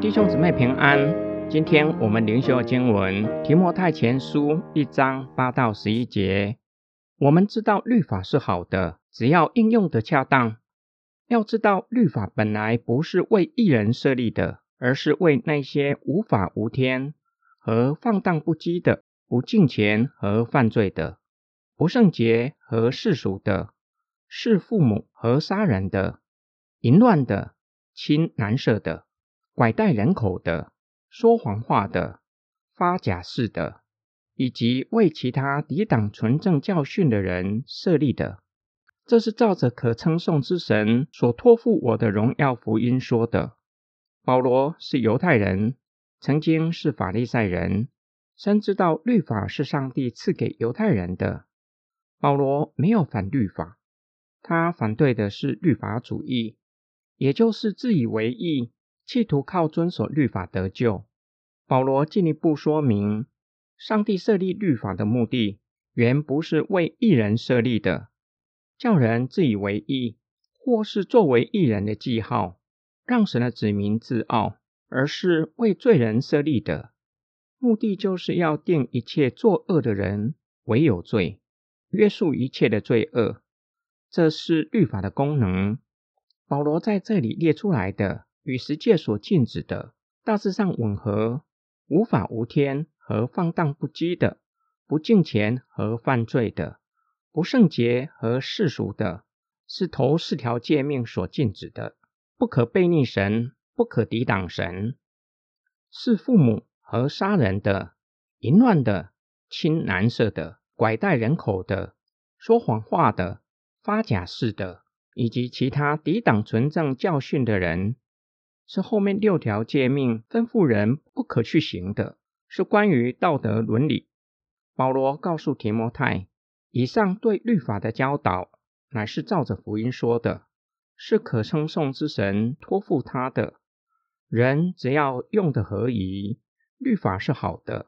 弟兄姊妹平安，今天我们灵修经文《提摩太前书》一章八到十一节。我们知道律法是好的，只要应用的恰当。要知道，律法本来不是为一人设立的，而是为那些无法无天和放荡不羁的、不敬虔和犯罪的、不圣洁和世俗的、弑父母和杀人的、淫乱的、亲男色的。拐带人口的、说谎话的、发假誓的，以及为其他抵挡纯正教训的人设立的，这是照着可称颂之神所托付我的荣耀福音说的。保罗是犹太人，曾经是法利赛人，深知道律法是上帝赐给犹太人的。保罗没有反律法，他反对的是律法主义，也就是自以为义。企图靠遵守律法得救。保罗进一步说明，上帝设立律法的目的，原不是为一人设立的，叫人自以为义，或是作为义人的记号，让神的子民自傲，而是为罪人设立的，目的就是要定一切作恶的人为有罪，约束一切的罪恶。这是律法的功能。保罗在这里列出来的。与十诫所禁止的，大致上吻合。无法无天和放荡不羁的，不敬虔和犯罪的，不圣洁和世俗的，是头四条诫命所禁止的。不可悖逆神，不可抵挡神。弑父母和杀人的，淫乱的，亲男色的，拐带人口的，说谎话的，发假誓的，以及其他抵挡纯正教训的人。是后面六条诫命吩咐人不可去行的，是关于道德伦理。保罗告诉提摩太，以上对律法的教导，乃是照着福音说的，是可称颂之神托付他的。人只要用的合宜，律法是好的。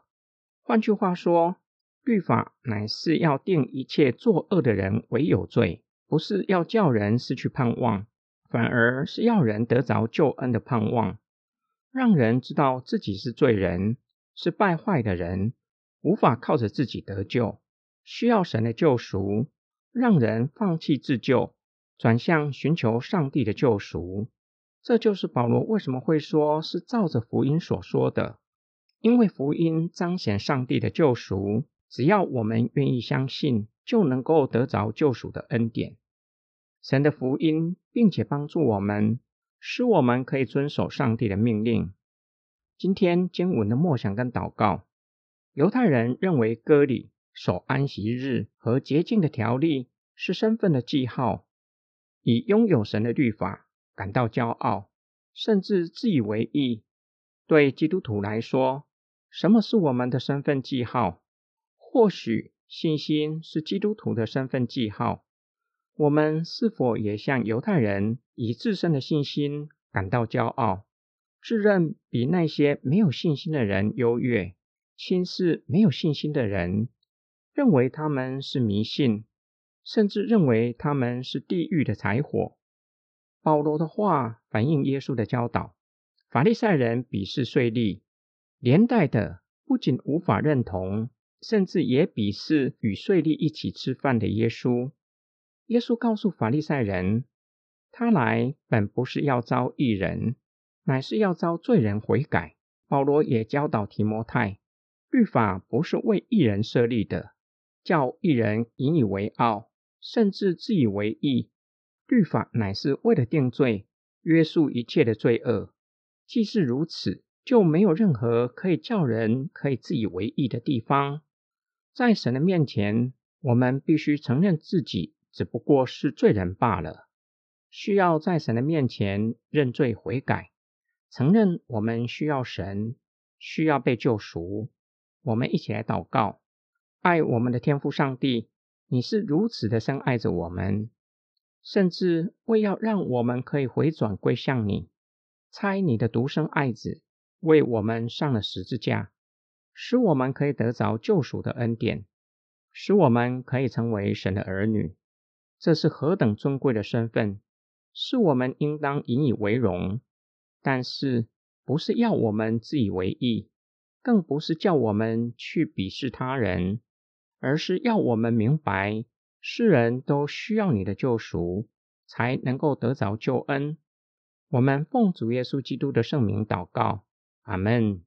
换句话说，律法乃是要定一切作恶的人为有罪，不是要叫人失去盼望。反而是要人得着救恩的盼望，让人知道自己是罪人，是败坏的人，无法靠着自己得救，需要神的救赎，让人放弃自救，转向寻求上帝的救赎。这就是保罗为什么会说是照着福音所说的，因为福音彰显上帝的救赎，只要我们愿意相信，就能够得着救赎的恩典。神的福音，并且帮助我们，使我们可以遵守上帝的命令。今天经文的默想跟祷告，犹太人认为割礼、守安息日和洁净的条例是身份的记号，以拥有神的律法感到骄傲，甚至自以为义。对基督徒来说，什么是我们的身份记号？或许信心是基督徒的身份记号。我们是否也像犹太人，以自身的信心感到骄傲，自认比那些没有信心的人优越，轻视没有信心的人，认为他们是迷信，甚至认为他们是地狱的柴火？保罗的话反映耶稣的教导。法利赛人鄙视税吏，连带的不仅无法认同，甚至也鄙视与税吏一起吃饭的耶稣。耶稣告诉法利赛人，他来本不是要招义人，乃是要招罪人悔改。保罗也教导提摩太，律法不是为义人设立的，叫义人引以为傲，甚至自以为义。律法乃是为了定罪，约束一切的罪恶。既是如此，就没有任何可以叫人可以自以为义的地方。在神的面前，我们必须承认自己。只不过是罪人罢了，需要在神的面前认罪悔改，承认我们需要神，需要被救赎。我们一起来祷告：爱我们的天父上帝，你是如此的深爱着我们，甚至为要让我们可以回转归向你，差你的独生爱子为我们上了十字架，使我们可以得着救赎的恩典，使我们可以成为神的儿女。这是何等尊贵的身份，是我们应当引以为荣。但是，不是要我们自以为意，更不是叫我们去鄙视他人，而是要我们明白，世人都需要你的救赎，才能够得着救恩。我们奉主耶稣基督的圣名祷告，阿门。